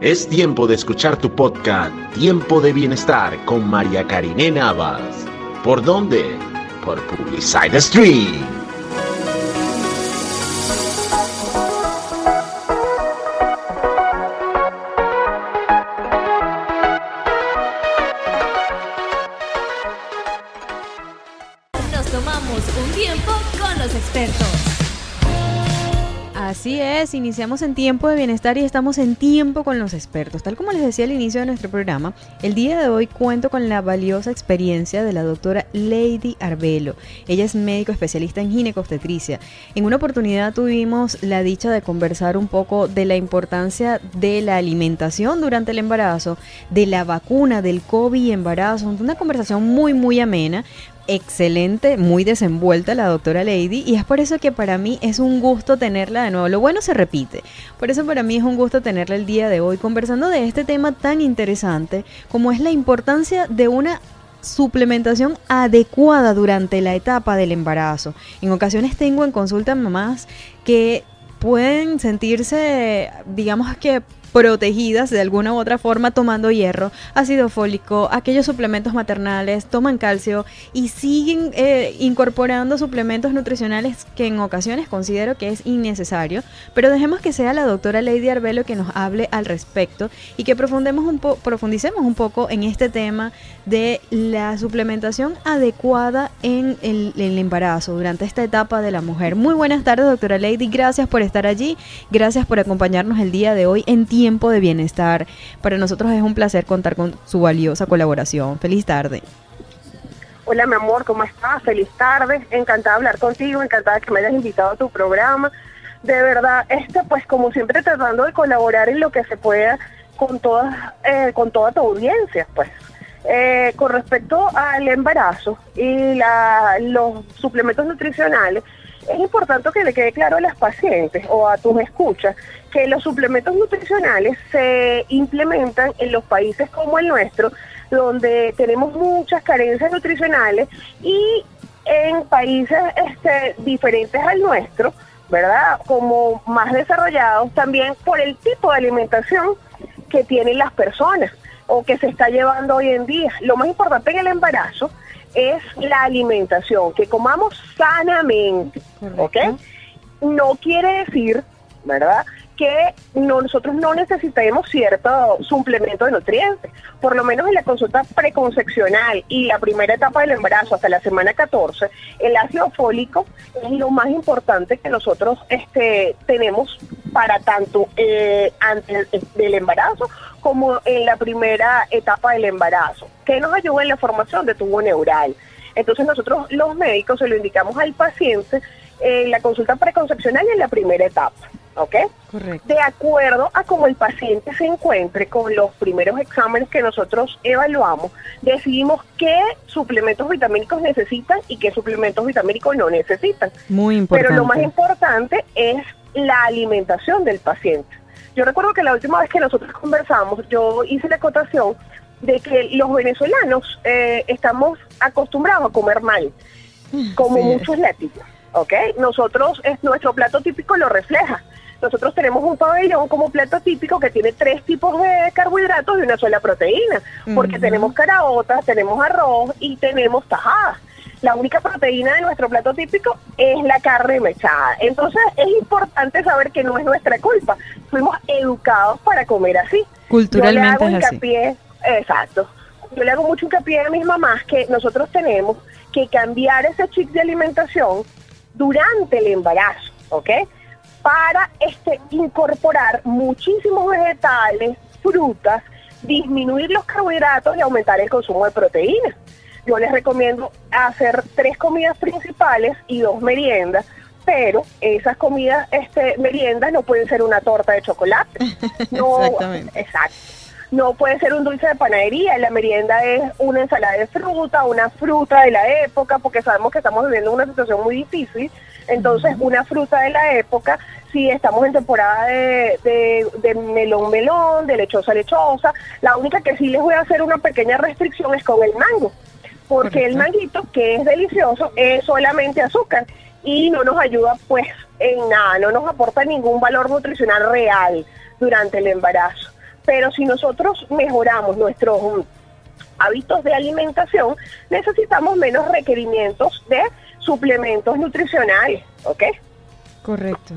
Es tiempo de escuchar tu podcast Tiempo de Bienestar con María Karine Navas. ¿Por dónde? Por Publicide Stream. Nos tomamos un tiempo con los expertos. Así es, iniciamos en tiempo de bienestar y estamos en tiempo con los expertos. Tal como les decía al inicio de nuestro programa, el día de hoy cuento con la valiosa experiencia de la doctora Lady Arbelo. Ella es médico especialista en ginecobstetricia. En una oportunidad tuvimos la dicha de conversar un poco de la importancia de la alimentación durante el embarazo, de la vacuna, del COVID y embarazo. Una conversación muy, muy amena, excelente, muy desenvuelta la doctora Lady y es por eso que para mí es un gusto tenerla de nuevo. Lo bueno se repite. Por eso para mí es un gusto tenerla el día de hoy conversando de este tema tan interesante como es la importancia de una suplementación adecuada durante la etapa del embarazo. En ocasiones tengo en consulta mamás que pueden sentirse, digamos que protegidas de alguna u otra forma tomando hierro, ácido fólico, aquellos suplementos maternales, toman calcio y siguen eh, incorporando suplementos nutricionales que en ocasiones considero que es innecesario, pero dejemos que sea la doctora Lady Arbelo que nos hable al respecto y que profundemos un profundicemos un poco en este tema de la suplementación adecuada en el, el embarazo durante esta etapa de la mujer. Muy buenas tardes, doctora Lady, gracias por estar allí, gracias por acompañarnos el día de hoy en tiempo de bienestar. Para nosotros es un placer contar con su valiosa colaboración. Feliz tarde. Hola, mi amor, ¿cómo estás? Feliz tarde. Encantada de hablar contigo, encantada que me hayas invitado a tu programa. De verdad, este, pues como siempre tratando de colaborar en lo que se pueda con toda, eh, con toda tu audiencia, pues. Eh, con respecto al embarazo y la, los suplementos nutricionales, es importante que le quede claro a las pacientes o a tus escuchas que los suplementos nutricionales se implementan en los países como el nuestro, donde tenemos muchas carencias nutricionales y en países este, diferentes al nuestro, ¿verdad? Como más desarrollados también por el tipo de alimentación que tienen las personas o que se está llevando hoy en día. Lo más importante en el embarazo es la alimentación, que comamos sanamente, ¿ok? No quiere decir, ¿verdad? que nosotros no necesitemos cierto suplemento de nutrientes. Por lo menos en la consulta preconcepcional y la primera etapa del embarazo hasta la semana 14, el ácido fólico es lo más importante que nosotros este, tenemos para tanto eh, antes del embarazo como en la primera etapa del embarazo, que nos ayuda en la formación de tubo neural. Entonces nosotros los médicos se lo indicamos al paciente en la consulta preconcepcional y en la primera etapa. ¿ok? Correcto. De acuerdo a cómo el paciente se encuentre con los primeros exámenes que nosotros evaluamos, decidimos qué suplementos vitamínicos necesitan y qué suplementos vitamínicos no necesitan. Muy importante. Pero lo más importante es la alimentación del paciente. Yo recuerdo que la última vez que nosotros conversamos, yo hice la acotación de que los venezolanos eh, estamos acostumbrados a comer mal, como Sí. muchos latinos, ¿ok? Nosotros, es, nuestro plato típico lo refleja. Nosotros tenemos un pabellón como plato típico que tiene tres tipos de carbohidratos y una sola proteína, porque tenemos caraotas, tenemos arroz y tenemos tajadas. La única proteína de nuestro plato típico es la carne mechada. Entonces es importante saber que no es nuestra culpa. Fuimos educados para comer así. Culturalmente Yo le hago es así. hincapié, exacto. Yo le hago mucho hincapié a mis mamás que nosotros tenemos que cambiar ese chip de alimentación durante el embarazo, ¿ok? Para este, incorporar muchísimos vegetales, frutas, disminuir los carbohidratos y aumentar el consumo de proteínas. Yo les recomiendo hacer tres comidas principales y dos meriendas, pero esas comidas, este, meriendas no pueden ser una torta de chocolate. No, Exactamente. Exacto. No puede ser un dulce de panadería, la merienda es una ensalada de fruta, una fruta de la época, porque sabemos que estamos viviendo una situación muy difícil. Entonces, una fruta de la época, si estamos en temporada de, de, de melón melón, de lechosa lechosa, la única que sí les voy a hacer una pequeña restricción es con el mango, porque el manguito, que es delicioso, es solamente azúcar y no nos ayuda pues en nada, no nos aporta ningún valor nutricional real durante el embarazo. Pero si nosotros mejoramos nuestros hábitos de alimentación, necesitamos menos requerimientos de suplementos nutricionales, ¿ok? Correcto.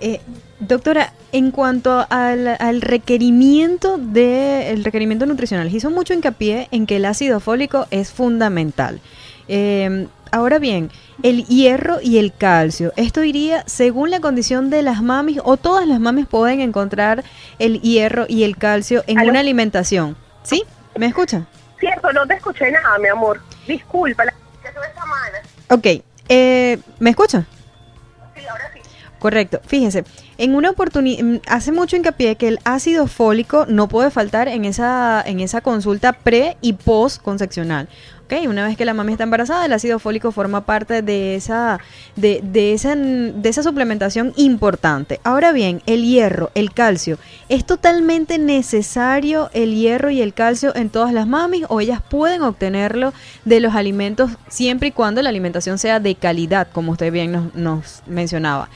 Eh, doctora, en cuanto al, al requerimiento de el requerimiento nutricional, hizo mucho hincapié en que el ácido fólico es fundamental. Eh, ahora bien, el hierro y el calcio, esto iría según la condición de las mamis o todas las mamis pueden encontrar el hierro y el calcio en ¿Aló? una alimentación. ¿Sí? ¿Me escucha? Cierto, no te escuché nada, mi amor. Disculpa, la esta mala. Ok, eh, ¿me escucha? Sí, ahora sí. Correcto. Fíjense, en una oportunidad hace mucho hincapié que el ácido fólico no puede faltar en esa en esa consulta pre y post concepcional. ¿Ok? Una vez que la mami está embarazada, el ácido fólico forma parte de esa de, de esa de esa suplementación importante. Ahora bien, el hierro, el calcio, ¿es totalmente necesario el hierro y el calcio en todas las mamis o ellas pueden obtenerlo de los alimentos siempre y cuando la alimentación sea de calidad, como usted bien nos, nos mencionaba?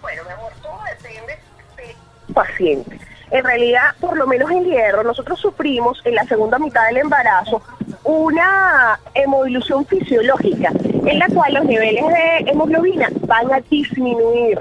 Bueno, mi amor, todo depende del paciente. En realidad, por lo menos el hierro, nosotros sufrimos en la segunda mitad del embarazo una hemodilución fisiológica, en la cual los niveles de hemoglobina van a disminuir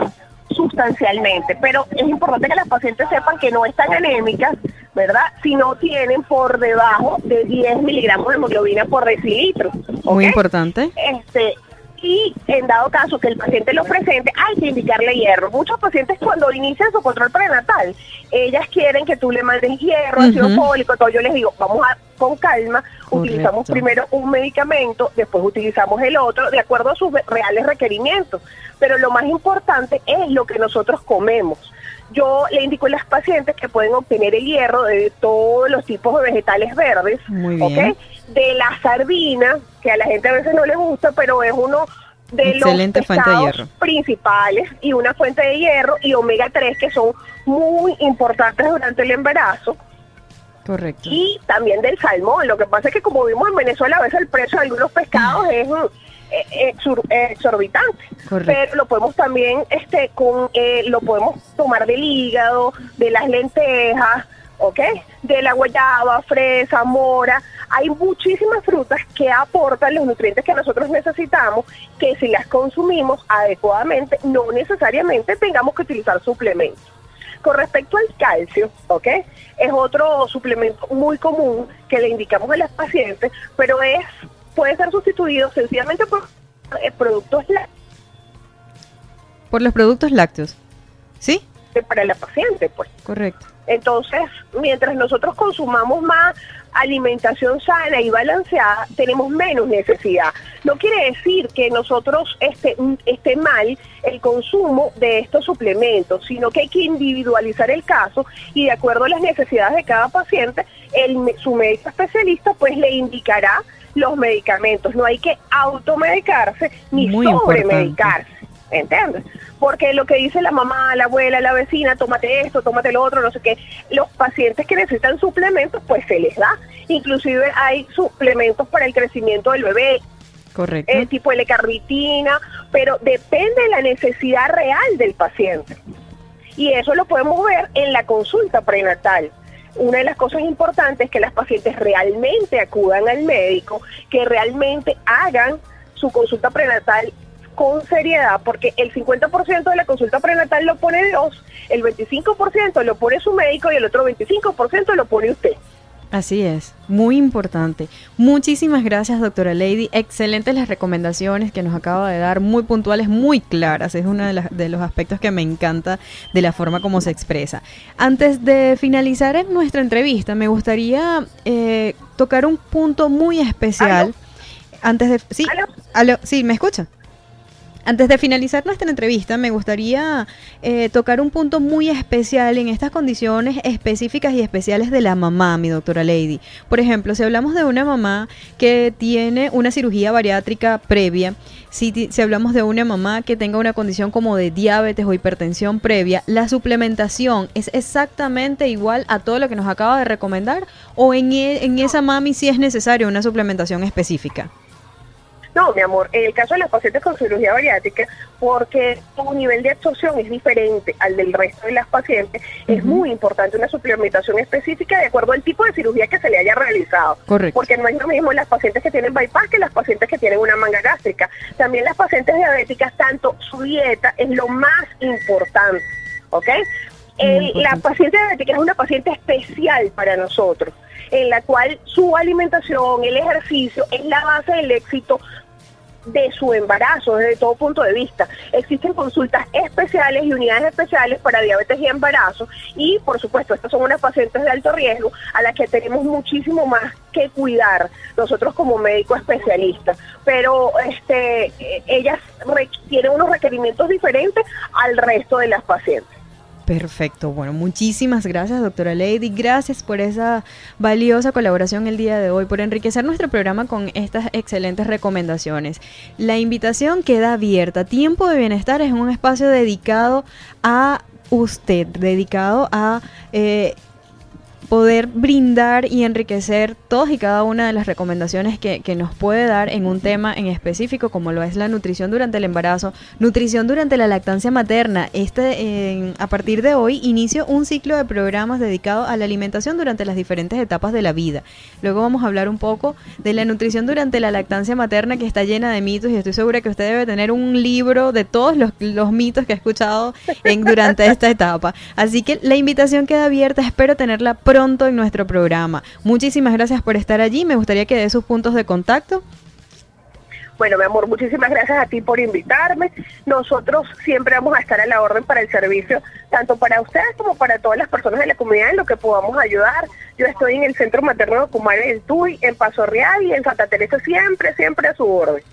sustancialmente. Pero es importante que las pacientes sepan que no están anémicas, ¿verdad? Si no tienen por debajo de 10 miligramos de hemoglobina por decilitro. Muy importante. Este, y en dado caso que el paciente lo presente, hay que indicarle hierro. Muchos pacientes cuando inician su control prenatal, ellas quieren que tú le mandes hierro, ácido fólico, todo. Yo les digo, vamos a con calma, utilizamos primero un medicamento, después utilizamos el otro, de acuerdo a sus reales requerimientos. Pero lo más importante es lo que nosotros comemos. Yo le indico a las pacientes que pueden obtener el hierro de todos los tipos de vegetales verdes. De la sardina, que a la gente a veces no le gusta, pero es uno de Excelente los fuente de pescados hierro. principales y una fuente de hierro y omega 3 que son muy importantes durante el embarazo Correcto. y también del salmón. Lo que pasa es que como vimos en Venezuela, a veces el precio de algunos pescados es eh, eh, exorbitante. Correcto. Pero lo podemos también, este, con, eh, lo podemos tomar del hígado, de las lentejas, ¿ok? De la guayaba, fresa, mora. Hay muchísimas frutas que aportan los nutrientes que nosotros necesitamos, que si las consumimos adecuadamente, no necesariamente tengamos que utilizar suplementos. Con respecto al calcio, ¿ok? Es otro suplemento muy común que le indicamos a las pacientes, pero es puede ser sustituido sencillamente por eh, productos lácteos Por los productos lácteos. ¿Sí? para la paciente, pues. Correcto. Entonces, mientras nosotros consumamos más alimentación sana y balanceada, tenemos menos necesidad. No quiere decir que nosotros esté, esté mal el consumo de estos suplementos, sino que hay que individualizar el caso y de acuerdo a las necesidades de cada paciente, el, su médico especialista pues le indicará los medicamentos. No hay que automedicarse ni Muy sobremedicarse. ¿Entiendes? Porque lo que dice la mamá, la abuela, la vecina, tómate esto, tómate lo otro, no sé qué, los pacientes que necesitan suplementos, pues se les da. Inclusive hay suplementos para el crecimiento del bebé, Correcto. eh, tipo L-carnitina, pero depende de la necesidad real del paciente. Y eso lo podemos ver en la consulta prenatal. Una de las cosas importantes es que las pacientes realmente acudan al médico, que realmente hagan su consulta prenatal con seriedad, porque el 50% de la consulta prenatal lo pone Dios, el 25% lo pone su médico y el otro 25% lo pone usted. Así es, muy importante. Muchísimas gracias, doctora Lady. Excelentes las recomendaciones que nos acaba de dar, muy puntuales, muy claras. Es uno de, las- de los aspectos que me encanta de la forma como se expresa. Antes de finalizar en nuestra entrevista, me gustaría eh, tocar un punto muy especial. ¿Aló? Antes de... Sí, ¿Aló? aló, sí, ¿me escucha? Antes de finalizar nuestra entrevista, me gustaría eh, tocar un punto muy especial en estas condiciones específicas y especiales de la mamá, mi doctora Lady. Por ejemplo, si hablamos de una mamá que tiene una cirugía bariátrica previa, si, si hablamos de una mamá que tenga una condición como de diabetes o hipertensión previa, la suplementación es exactamente igual a todo lo que nos acaba de recomendar o en, e- esa mami sí es necesario una suplementación específica. No, mi amor, en el caso de las pacientes con cirugía bariátrica, porque su nivel de absorción es diferente al del resto de las pacientes, es muy importante una suplementación específica de acuerdo al tipo de cirugía que se le haya realizado. Correcto. Porque no es lo mismo las pacientes que tienen bypass que las pacientes que tienen una manga gástrica. También las pacientes diabéticas, tanto su dieta es lo más importante, ¿ok? El- la paciente diabética es una paciente especial para nosotros, en la cual su alimentación, el ejercicio es la base del éxito de su embarazo desde todo punto de vista. Existen consultas especiales y unidades especiales para diabetes y embarazo y por supuesto estas son unas pacientes de alto riesgo a las que tenemos muchísimo más que cuidar nosotros como médico especialista. Pero este ellas tienen unos requerimientos diferentes al resto de las pacientes. Perfecto. Bueno, muchísimas gracias, doctora Lady. Gracias por esa valiosa colaboración el día de hoy, por enriquecer nuestro programa con estas excelentes recomendaciones. La invitación queda abierta. Tiempo de Bienestar es un espacio dedicado a usted, dedicado a... eh, poder brindar y enriquecer todas y cada una de las recomendaciones que, que nos puede dar en un tema en específico como lo es la nutrición durante el embarazo, nutrición durante la lactancia materna. Este, eh, a partir de hoy inicio un ciclo de programas dedicado a la alimentación durante las diferentes etapas de la vida. Luego vamos a hablar un poco de la nutrición durante la lactancia materna que está llena de mitos y estoy segura que usted debe tener un libro de todos los, los mitos que ha escuchado en, durante esta etapa. Así que la invitación queda abierta, espero tenerla pronto en nuestro programa. Muchísimas gracias por estar allí, me gustaría que dé sus puntos de contacto. Bueno, mi amor, muchísimas gracias a ti por invitarme. Nosotros siempre vamos a estar a la orden para el servicio, tanto para ustedes como para todas las personas de la comunidad en lo que podamos ayudar. Yo estoy en el Centro Materno de Ocumare del Tuy, en Paso Real y en Santa Teresa, siempre, siempre a su orden.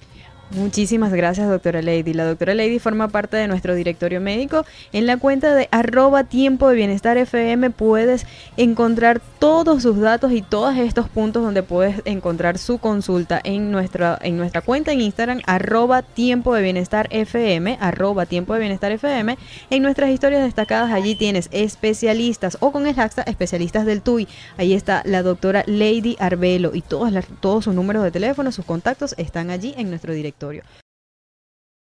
Muchísimas gracias, doctora Lady. La doctora Lady forma parte de nuestro directorio médico. En la cuenta de arroba tiempo de bienestar FM puedes encontrar todos sus datos y todos estos puntos donde puedes encontrar su consulta en nuestra, en nuestra cuenta en Instagram, arroba tiempo de bienestar FM, arroba tiempo de bienestar FM. En nuestras historias destacadas allí tienes especialistas o con el hashtag especialistas del TUI. Ahí está la doctora Lady Arbelo y todos, las, todos sus números de teléfono, sus contactos están allí en nuestro directorio contradictorio.